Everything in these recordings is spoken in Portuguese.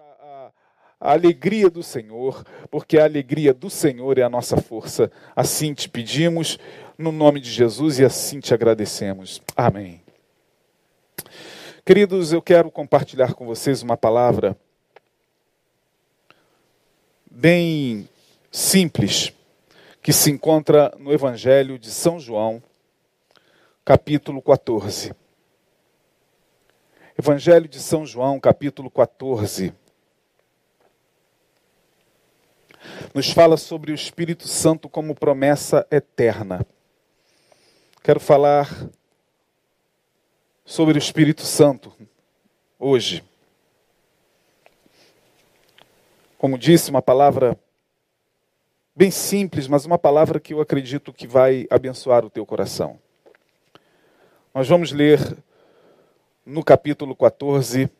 a, a, alegria do Senhor, porque a alegria do Senhor é a nossa força. Assim te pedimos, no nome de Jesus, e assim te agradecemos. Amém. Queridos, eu quero compartilhar com vocês uma palavra bem simples que se encontra no Evangelho de São João, capítulo 14. Evangelho de São João, capítulo 14. Nos fala sobre o Espírito Santo como promessa eterna. Quero falar sobre o Espírito Santo hoje. Como disse, uma palavra bem simples, mas uma palavra que eu acredito que vai abençoar o teu coração. Nós vamos ler no capítulo 14,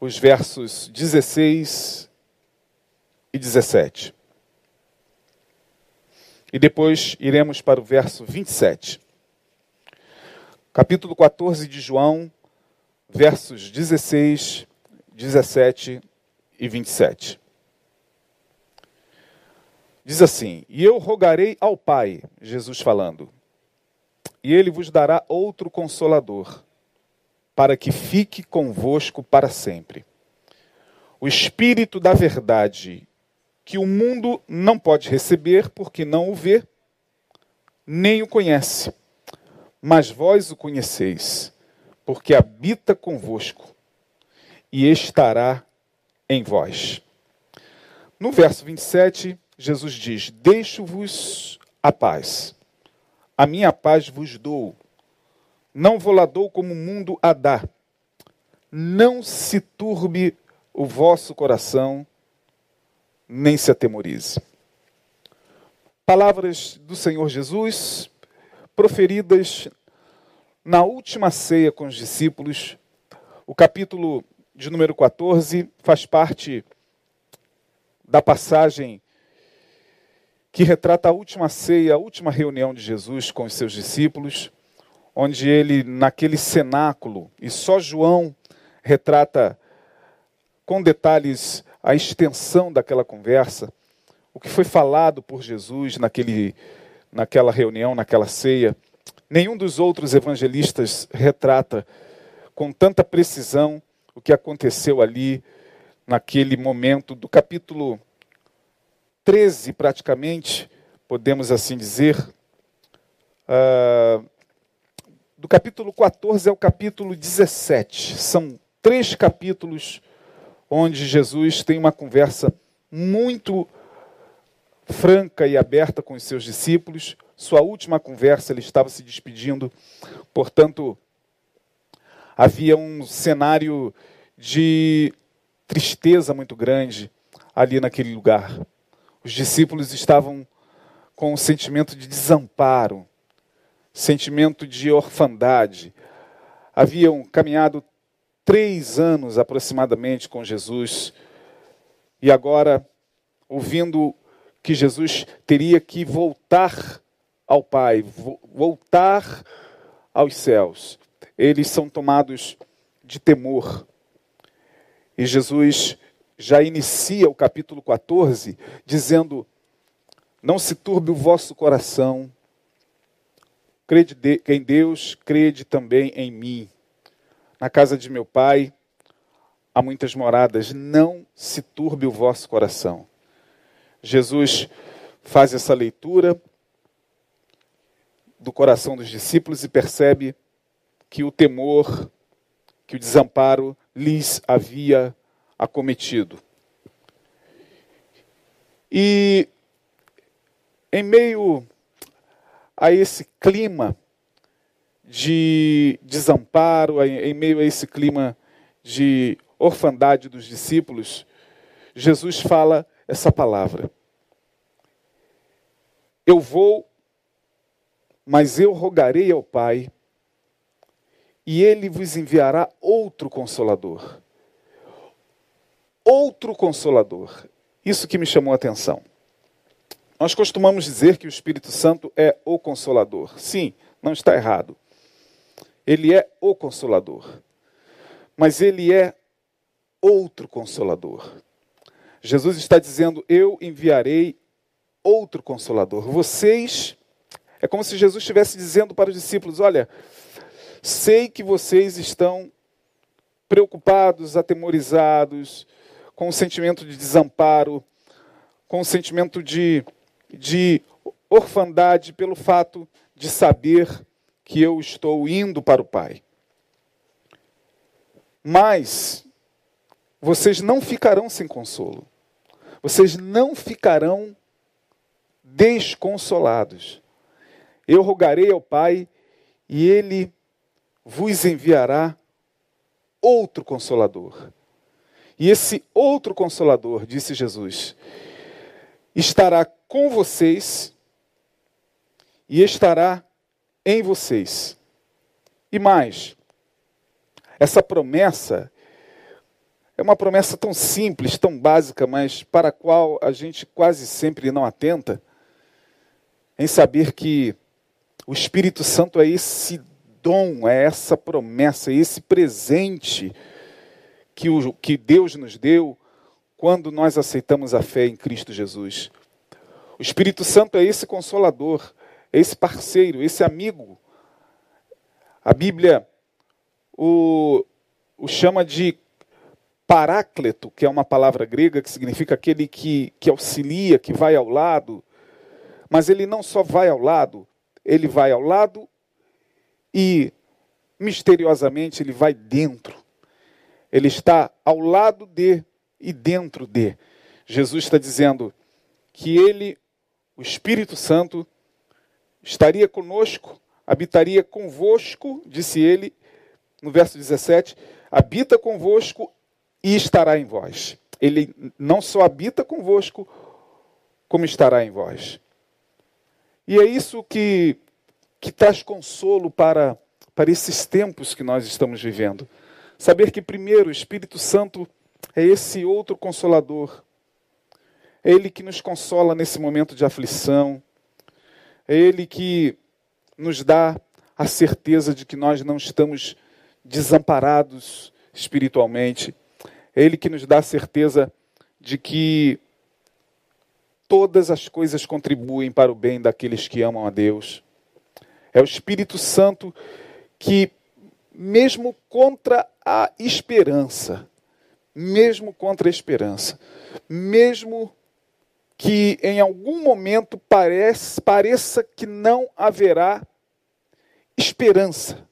os versos 16 e 17. E depois iremos para o verso 27. Capítulo 14 de João, versos 16, 17 e 27. Diz assim: E eu rogarei ao Pai, Jesus falando, e ele vos dará outro consolador para que fique convosco para sempre. O Espírito da Verdade, que o mundo não pode receber porque não o vê, nem o conhece. Mas vós o conheceis, porque habita convosco e estará em vós. No verso 27, Jesus diz: Deixo-vos a paz. A minha paz vos dou não vou lá dou como o mundo a dá. Não se turbe o vosso coração, nem se atemorize. Palavras do Senhor Jesus, proferidas na última ceia com os discípulos. O capítulo de número 14 faz parte da passagem que retrata a última ceia, a última reunião de Jesus com os seus discípulos onde ele, naquele cenáculo, e só João retrata com detalhes a extensão daquela conversa, o que foi falado por Jesus naquele, naquela reunião, naquela ceia. Nenhum dos outros evangelistas retrata com tanta precisão o que aconteceu ali naquele momento do capítulo 13, praticamente, podemos assim dizer, uh, do capítulo 14 ao capítulo 17. São três capítulos onde Jesus tem uma conversa muito franca e aberta com os seus discípulos. Sua última conversa, ele estava se despedindo, portanto, havia um cenário de tristeza muito grande ali naquele lugar. Os discípulos estavam com um sentimento de desamparo, sentimento de orfandade. Haviam caminhado três anos aproximadamente com Jesus e agora, ouvindo que Jesus teria que voltar ao Pai, voltar aos céus, eles são tomados de temor. E Jesus já inicia o capítulo 14 dizendo: Não se turbe o vosso coração, Crede em Deus, crede também em mim. Na casa de meu pai há muitas moradas, não se turbe o vosso coração. Jesus faz essa leitura do coração dos discípulos e percebe que o temor, que o desamparo lhes havia acometido. E em meio a esse clima de desamparo, em meio a esse clima de orfandade dos discípulos, Jesus fala essa palavra. Eu vou, mas eu rogarei ao Pai, e ele vos enviará outro consolador. Outro consolador. Isso que me chamou a atenção. Nós costumamos dizer que o Espírito Santo é o consolador. Sim, não está errado. Ele é o consolador. Mas ele é outro consolador. Jesus está dizendo: Eu enviarei outro consolador. Vocês. É como se Jesus estivesse dizendo para os discípulos: Olha, sei que vocês estão preocupados, atemorizados, com o sentimento de desamparo, com o sentimento de, de orfandade pelo fato de saber que eu estou indo para o Pai. Mas vocês não ficarão sem consolo. Vocês não ficarão desconsolados. Eu rogarei ao Pai e ele vos enviará outro consolador. E esse outro consolador, disse Jesus, estará com vocês e estará em vocês. E mais, essa promessa é uma promessa tão simples, tão básica, mas para a qual a gente quase sempre não atenta, em saber que o Espírito Santo é esse dom, é essa promessa, é esse presente que, o, que Deus nos deu quando nós aceitamos a fé em Cristo Jesus. O Espírito Santo é esse consolador, esse parceiro, esse amigo. A Bíblia o, o chama de parácleto, que é uma palavra grega que significa aquele que, que auxilia, que vai ao lado. Mas ele não só vai ao lado, ele vai ao lado e misteriosamente ele vai dentro. Ele está ao lado de e dentro de. Jesus está dizendo que ele, o Espírito Santo, estaria conosco, habitaria convosco, disse ele, no verso 17, habita convosco e estará em vós. Ele não só habita convosco, como estará em vós. E é isso que, que traz consolo para, para esses tempos que nós estamos vivendo. Saber que, primeiro, o Espírito Santo é esse outro consolador. É Ele que nos consola nesse momento de aflição. É Ele que nos dá a certeza de que nós não estamos desamparados espiritualmente. É Ele que nos dá a certeza de que todas as coisas contribuem para o bem daqueles que amam a Deus. É o Espírito Santo que, mesmo contra a esperança, mesmo contra a esperança, mesmo que em algum momento parece, pareça que não haverá esperança,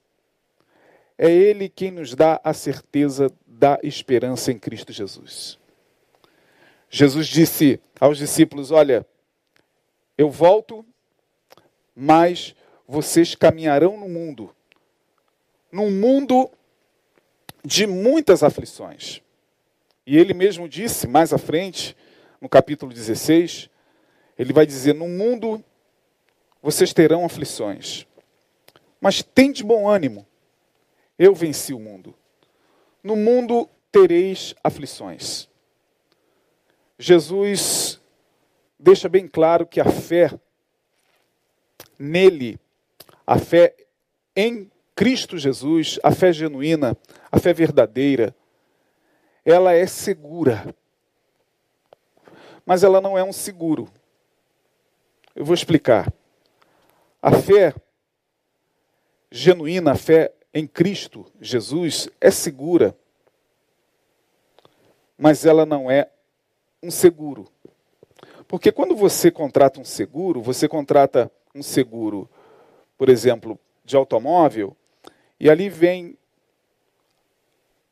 é Ele quem nos dá a certeza da esperança em Cristo Jesus. Jesus disse aos discípulos: Olha, eu volto, mas vocês caminharão no mundo, num mundo de muitas aflições. E ele mesmo disse mais à frente, no capítulo 16, ele vai dizer: No mundo vocês terão aflições, mas tem de bom ânimo, eu venci o mundo. No mundo tereis aflições. Jesus deixa bem claro que a fé nele, a fé em Cristo Jesus, a fé genuína, a fé verdadeira, ela é segura. Mas ela não é um seguro. Eu vou explicar. A fé genuína, a fé em Cristo Jesus é segura, mas ela não é um seguro. Porque quando você contrata um seguro, você contrata um seguro, por exemplo, de automóvel, e ali vem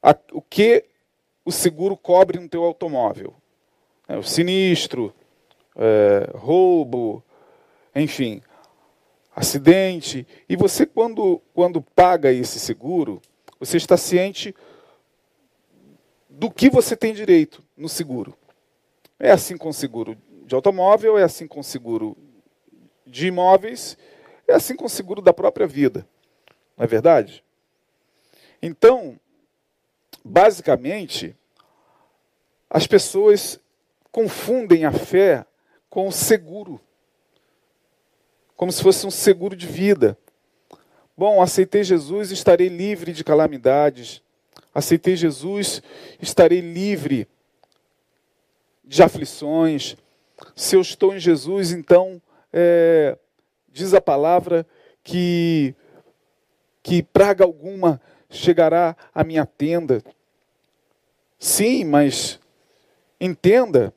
a, o que o seguro cobre no teu automóvel. É, o sinistro, é, roubo, enfim, acidente. E você, quando, quando paga esse seguro, você está ciente do que você tem direito no seguro. É assim com o seguro de automóvel, é assim com o seguro de imóveis, é assim com o seguro da própria vida. Não é verdade? Então, basicamente, as pessoas confundem a fé com o seguro como se fosse um seguro de vida. Bom, aceitei Jesus, estarei livre de calamidades. aceitei Jesus, estarei livre de aflições. Se eu estou em Jesus, então, é, diz a palavra que, que praga alguma chegará à minha tenda. Sim, mas entenda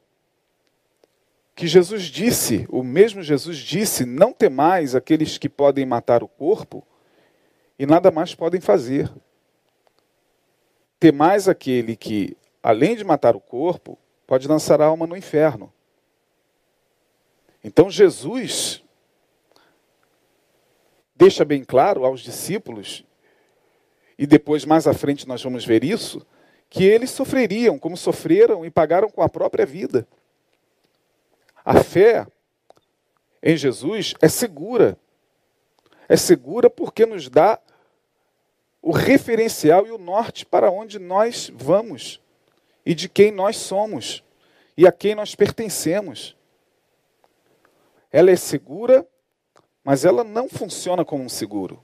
que Jesus disse, o mesmo Jesus disse: não temais aqueles que podem matar o corpo e nada mais podem fazer. Temais aquele que, além de matar o corpo, pode lançar a alma no inferno. Então Jesus deixa bem claro aos discípulos, e depois mais à frente nós vamos ver isso, que eles sofreriam como sofreram e pagaram com a própria vida. A fé em Jesus é segura. É segura porque nos dá o referencial e o norte para onde nós vamos e de quem nós somos e a quem nós pertencemos. Ela é segura, mas ela não funciona como um seguro.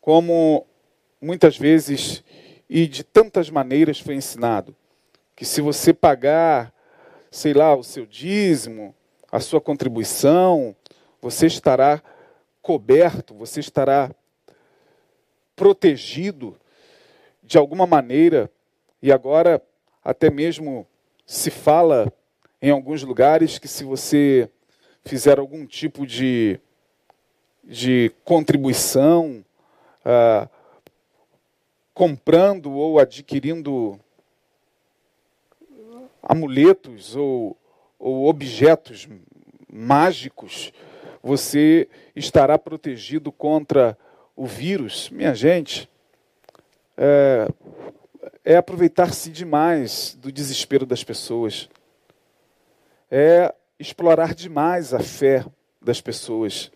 Como muitas vezes e de tantas maneiras foi ensinado que se você pagar, sei lá, o seu dízimo, a sua contribuição, você estará coberto, você estará protegido de alguma maneira, e agora até mesmo se fala em alguns lugares que se você fizer algum tipo de, de contribuição, ah, comprando ou adquirindo amuletos ou, ou objetos mágicos, você estará protegido contra o vírus. Minha gente, é, é aproveitar-se demais do desespero das pessoas, é explorar demais a fé das pessoas.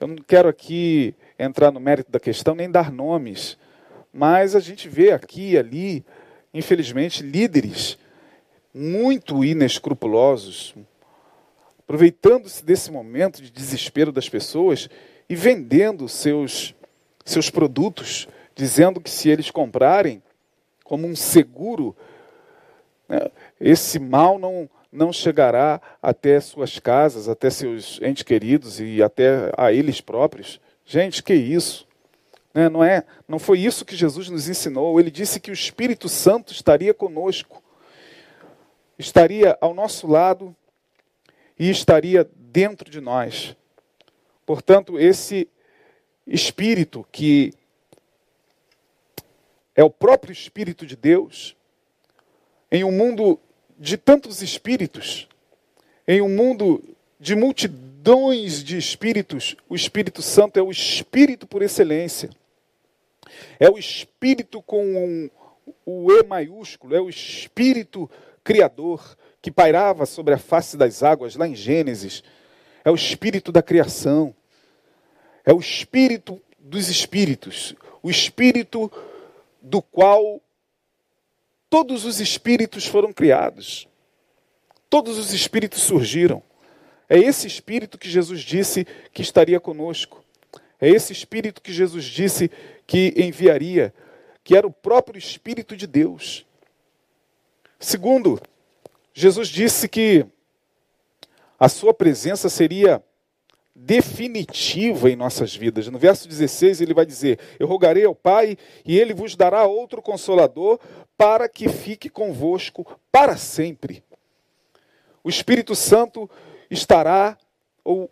Eu não quero aqui entrar no mérito da questão nem dar nomes, mas a gente vê aqui e ali, infelizmente, líderes muito inescrupulosos, aproveitando-se desse momento de desespero das pessoas e vendendo seus, seus produtos, dizendo que se eles comprarem como um seguro, né, esse mal não, não chegará até suas casas, até seus entes queridos e até a eles próprios. Gente, que isso? Né? Não, é, não foi isso que Jesus nos ensinou. Ele disse que o Espírito Santo estaria conosco, estaria ao nosso lado e estaria dentro de nós. Portanto, esse Espírito que é o próprio Espírito de Deus, em um mundo de tantos espíritos, em um mundo de multidões de espíritos, o Espírito Santo é o Espírito por excelência. É o Espírito com um, o E maiúsculo, é o Espírito Criador que pairava sobre a face das águas lá em Gênesis. É o Espírito da criação. É o Espírito dos Espíritos. O Espírito do qual todos os espíritos foram criados. Todos os espíritos surgiram. É esse espírito que Jesus disse que estaria conosco. É esse espírito que Jesus disse que enviaria, que era o próprio Espírito de Deus. Segundo, Jesus disse que a sua presença seria definitiva em nossas vidas. No verso 16 ele vai dizer: Eu rogarei ao Pai e ele vos dará outro consolador para que fique convosco para sempre. O Espírito Santo estará, ou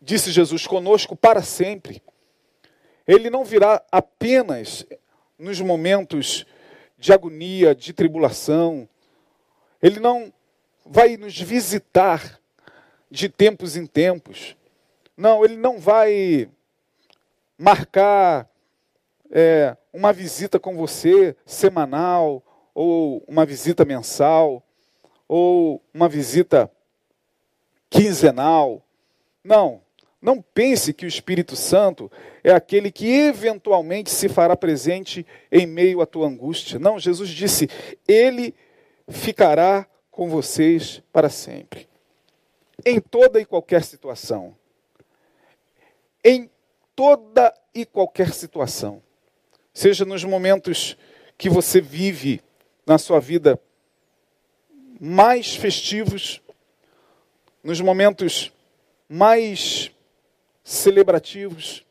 disse Jesus, conosco para sempre. Ele não virá apenas nos momentos de agonia, de tribulação. Ele não vai nos visitar de tempos em tempos. Não, ele não vai marcar é, uma visita com você semanal, ou uma visita mensal, ou uma visita quinzenal. Não, não pense que o Espírito Santo é aquele que eventualmente se fará presente em meio à tua angústia. Não, Jesus disse: Ele ficará com vocês para sempre. Em toda e qualquer situação. Em toda e qualquer situação. seja nos momentos que você vive na sua vida mais festivos, nos momentos mais celebrativos,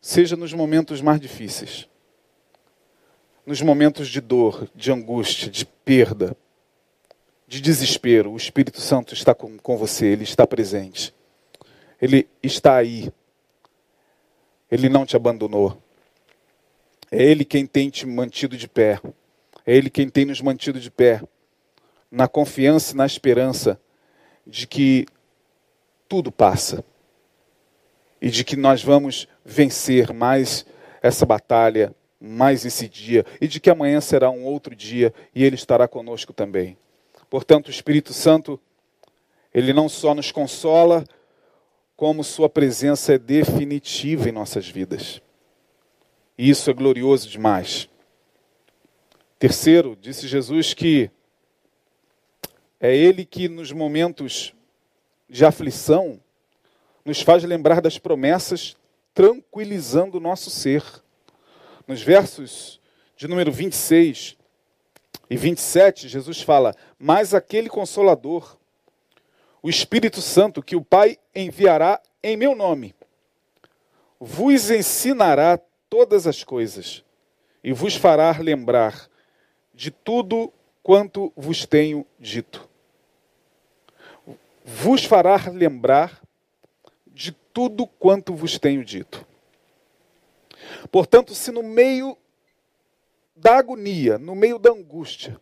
seja nos momentos mais difíceis, nos momentos de dor, de angústia, de perda, de desespero, o Espírito Santo está com, com você, ele está presente. Ele está aí. Ele não te abandonou. É Ele quem tem te mantido de pé. É Ele quem tem nos mantido de pé. Na confiança e na esperança de que tudo passa. E de que nós vamos vencer mais essa batalha, mais esse dia. E de que amanhã será um outro dia e Ele estará conosco também. Portanto, o Espírito Santo, ele não só nos consola, como sua presença é definitiva em nossas vidas. E isso é glorioso demais. Terceiro, disse Jesus que é Ele que nos momentos de aflição nos faz lembrar das promessas, tranquilizando o nosso ser. Nos versos de número 26 e 27, Jesus fala: Mas aquele consolador, o Espírito Santo, que o Pai enviará em meu nome, vos ensinará todas as coisas e vos fará lembrar de tudo quanto vos tenho dito. Vos fará lembrar tudo quanto vos tenho dito. Portanto, se no meio da agonia, no meio da angústia,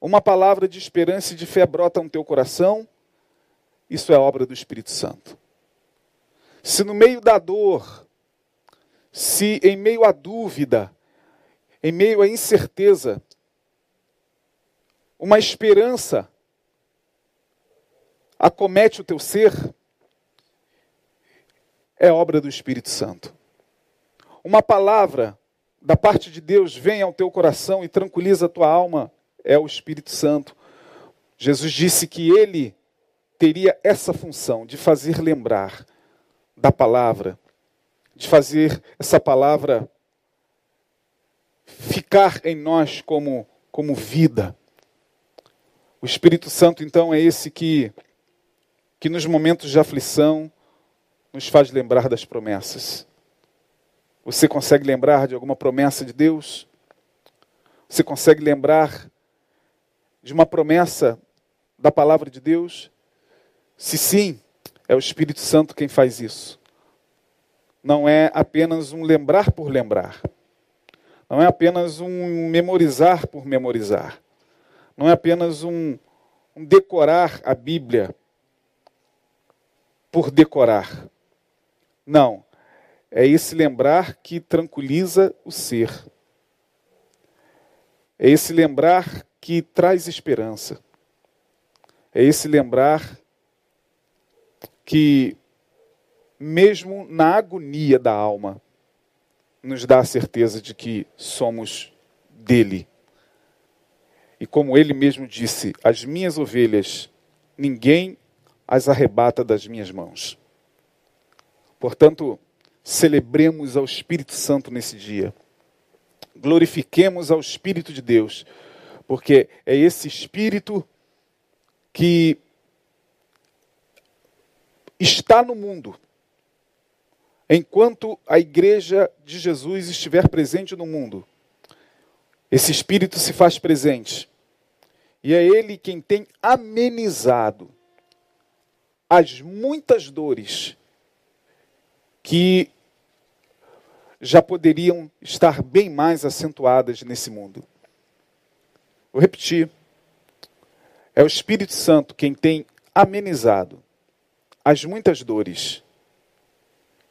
uma palavra de esperança e de fé brota no teu coração, isso é obra do Espírito Santo. Se no meio da dor, se em meio à dúvida, em meio à incerteza, uma esperança acomete o teu ser, é obra do Espírito Santo. Uma palavra da parte de Deus vem ao teu coração e tranquiliza a tua alma, é o Espírito Santo. Jesus disse que ele teria essa função de fazer lembrar da palavra, de fazer essa palavra ficar em nós como, como vida. O Espírito Santo, então, é esse que, que nos momentos de aflição nos faz lembrar das promessas. Você consegue lembrar de alguma promessa de Deus? Você consegue lembrar de uma promessa da palavra de Deus? Se sim, é o Espírito Santo quem faz isso. Não é apenas um lembrar por lembrar. Não é apenas um memorizar por memorizar. Não é apenas um, um decorar a Bíblia por decorar. Não. É esse lembrar que tranquiliza o ser. É esse lembrar que traz esperança. É esse lembrar que, mesmo na agonia da alma, nos dá a certeza de que somos dele. E como ele mesmo disse: As minhas ovelhas, ninguém as arrebata das minhas mãos. Portanto, celebremos ao Espírito Santo nesse dia. Glorifiquemos ao Espírito de Deus, porque é esse Espírito que está no mundo. Enquanto a igreja de Jesus estiver presente no mundo, esse Espírito se faz presente. E é Ele quem tem amenizado as muitas dores que já poderiam estar bem mais acentuadas nesse mundo. Vou repetir. É o Espírito Santo quem tem amenizado as muitas dores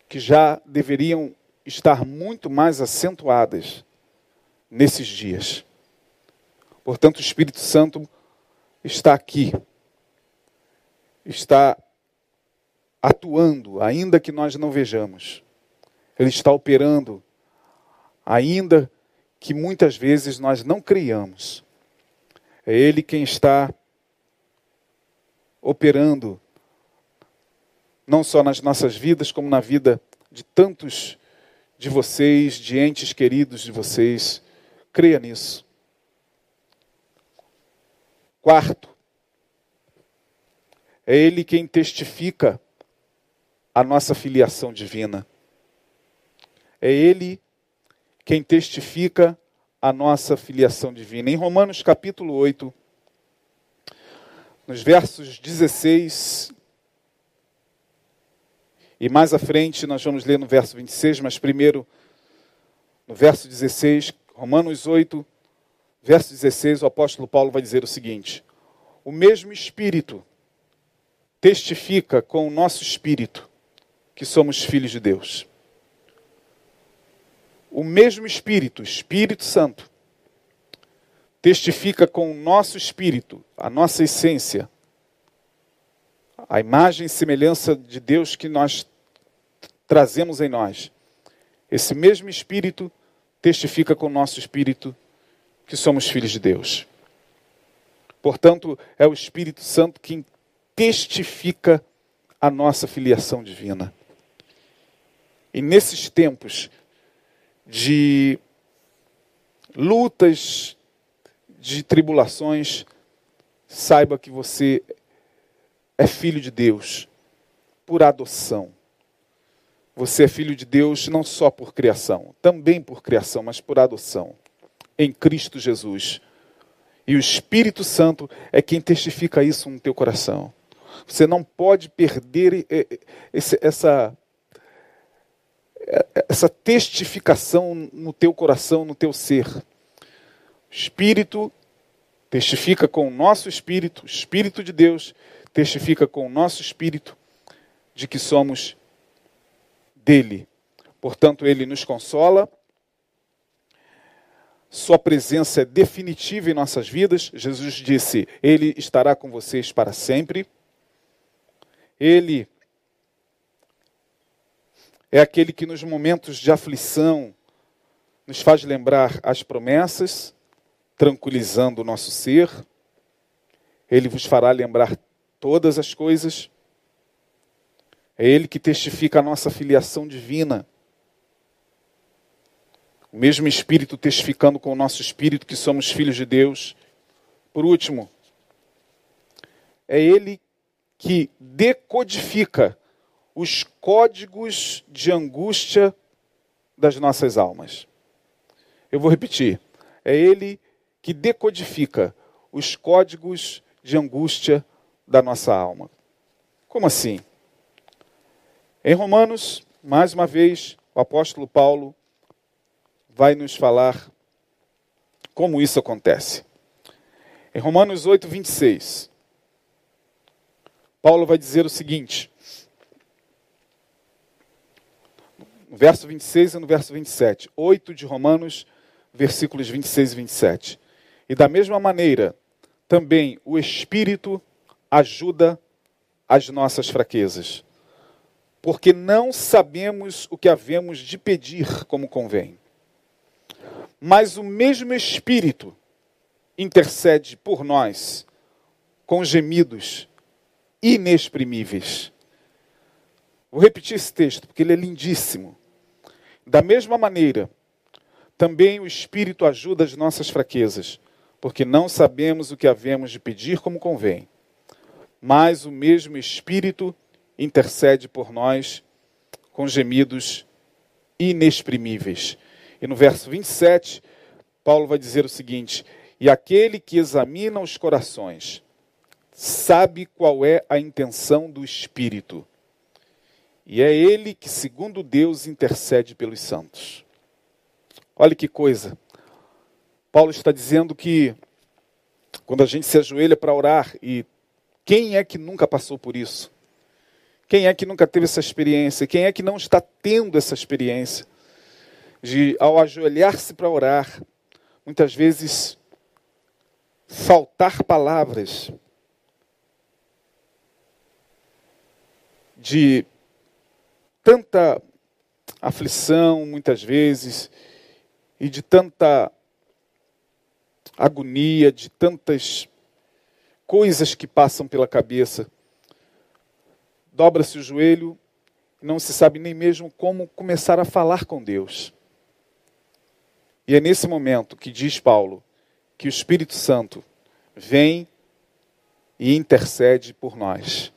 que já deveriam estar muito mais acentuadas nesses dias. Portanto, o Espírito Santo está aqui, está atuando, ainda que nós não vejamos. Ele está operando, ainda que muitas vezes nós não criamos. É Ele quem está operando, não só nas nossas vidas, como na vida de tantos, de vocês, de entes queridos de vocês. Creia nisso. Quarto, é Ele quem testifica a nossa filiação divina. É Ele quem testifica a nossa filiação divina. Em Romanos capítulo 8, nos versos 16 e mais à frente nós vamos ler no verso 26, mas primeiro no verso 16, Romanos 8, verso 16, o apóstolo Paulo vai dizer o seguinte: O mesmo Espírito testifica com o nosso espírito que somos filhos de Deus. O mesmo Espírito, Espírito Santo, testifica com o nosso espírito, a nossa essência, a imagem e semelhança de Deus que nós trazemos em nós. Esse mesmo Espírito testifica com o nosso espírito que somos filhos de Deus. Portanto, é o Espírito Santo quem testifica a nossa filiação divina. E nesses tempos de lutas, de tribulações, saiba que você é filho de Deus por adoção. Você é filho de Deus não só por criação, também por criação, mas por adoção, em Cristo Jesus. E o Espírito Santo é quem testifica isso no teu coração. Você não pode perder esse, essa, essa testificação no teu coração, no teu ser. O Espírito testifica com o nosso espírito, o Espírito de Deus testifica com o nosso espírito de que somos dele. Portanto, ele nos consola. Sua presença é definitiva em nossas vidas. Jesus disse: Ele estará com vocês para sempre. Ele é aquele que nos momentos de aflição nos faz lembrar as promessas, tranquilizando o nosso ser. Ele vos fará lembrar todas as coisas. É Ele que testifica a nossa filiação divina. O mesmo Espírito testificando com o nosso espírito que somos filhos de Deus. Por último, é Ele que decodifica os códigos de angústia das nossas almas. Eu vou repetir. É Ele que decodifica os códigos de angústia da nossa alma. Como assim? Em Romanos, mais uma vez, o apóstolo Paulo vai nos falar como isso acontece. Em Romanos 8, 26, Paulo vai dizer o seguinte, verso 26 e no verso 27, 8 de Romanos, versículos 26 e 27. E da mesma maneira, também o Espírito ajuda as nossas fraquezas, porque não sabemos o que havemos de pedir como convém. Mas o mesmo Espírito intercede por nós com gemidos inexprimíveis. Vou repetir esse texto, porque ele é lindíssimo. Da mesma maneira, também o Espírito ajuda as nossas fraquezas, porque não sabemos o que havemos de pedir como convém mas o mesmo Espírito intercede por nós com gemidos inexprimíveis. E no verso 27, Paulo vai dizer o seguinte: E aquele que examina os corações sabe qual é a intenção do Espírito. E é ele que, segundo Deus, intercede pelos santos. Olha que coisa. Paulo está dizendo que quando a gente se ajoelha para orar e quem é que nunca passou por isso? Quem é que nunca teve essa experiência? Quem é que não está tendo essa experiência? De, ao ajoelhar-se para orar, muitas vezes faltar palavras, de tanta aflição, muitas vezes, e de tanta agonia, de tantas coisas que passam pela cabeça. Dobra-se o joelho não se sabe nem mesmo como começar a falar com Deus. E é nesse momento que diz Paulo que o Espírito Santo vem e intercede por nós.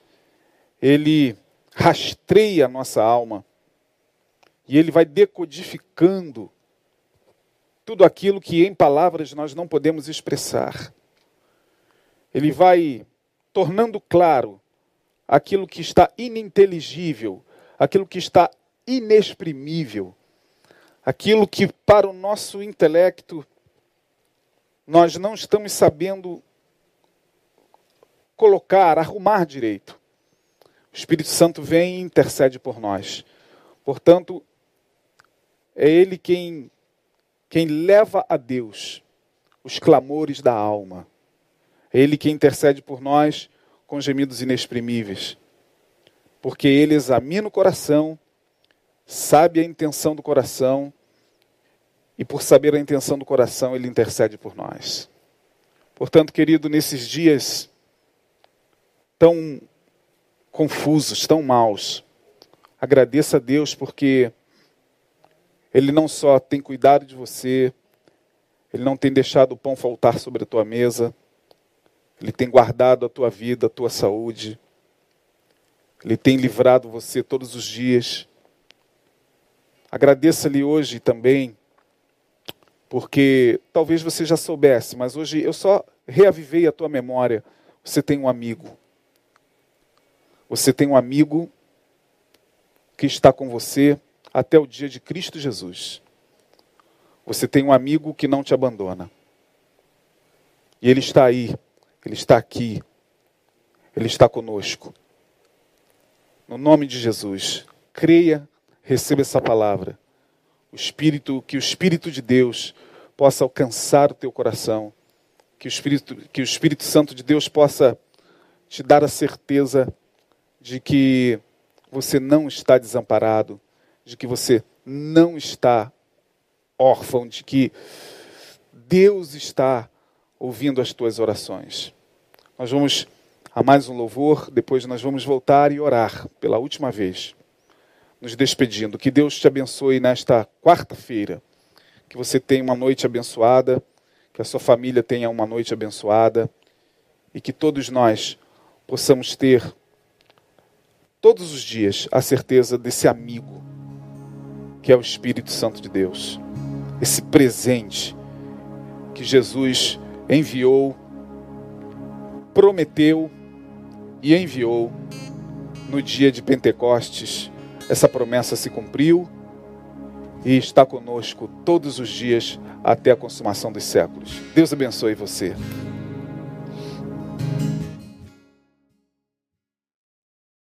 Ele rastreia a nossa alma e ele vai decodificando tudo aquilo que em palavras nós não podemos expressar. Ele vai tornando claro aquilo que está ininteligível, aquilo que está inexprimível, aquilo que para o nosso intelecto nós não estamos sabendo colocar, arrumar direito. O Espírito Santo vem e intercede por nós. Portanto, é Ele quem, quem leva a Deus os clamores da alma. É Ele quem intercede por nós com gemidos inexprimíveis. Porque Ele examina o coração, sabe a intenção do coração, e por saber a intenção do coração, Ele intercede por nós. Portanto, querido, nesses dias tão confusos, tão maus, agradeça a Deus porque Ele não só tem cuidado de você, Ele não tem deixado o pão faltar sobre a tua mesa, Ele tem guardado a tua vida, a tua saúde, Ele tem livrado você todos os dias. Agradeça-lhe hoje também, porque talvez você já soubesse, mas hoje eu só reavivei a tua memória. Você tem um amigo. Você tem um amigo que está com você até o dia de Cristo Jesus. Você tem um amigo que não te abandona. E ele está aí, ele está aqui, ele está conosco. No nome de Jesus, creia, receba essa palavra. O Espírito, que o Espírito de Deus possa alcançar o teu coração, que o Espírito, que o Espírito Santo de Deus possa te dar a certeza de que você não está desamparado, de que você não está órfão, de que Deus está ouvindo as tuas orações. Nós vamos a mais um louvor, depois nós vamos voltar e orar pela última vez, nos despedindo. Que Deus te abençoe nesta quarta-feira, que você tenha uma noite abençoada, que a sua família tenha uma noite abençoada e que todos nós possamos ter todos os dias a certeza desse amigo que é o Espírito Santo de Deus, esse presente que Jesus enviou, prometeu e enviou no dia de Pentecostes. Essa promessa se cumpriu e está conosco todos os dias até a consumação dos séculos. Deus abençoe você.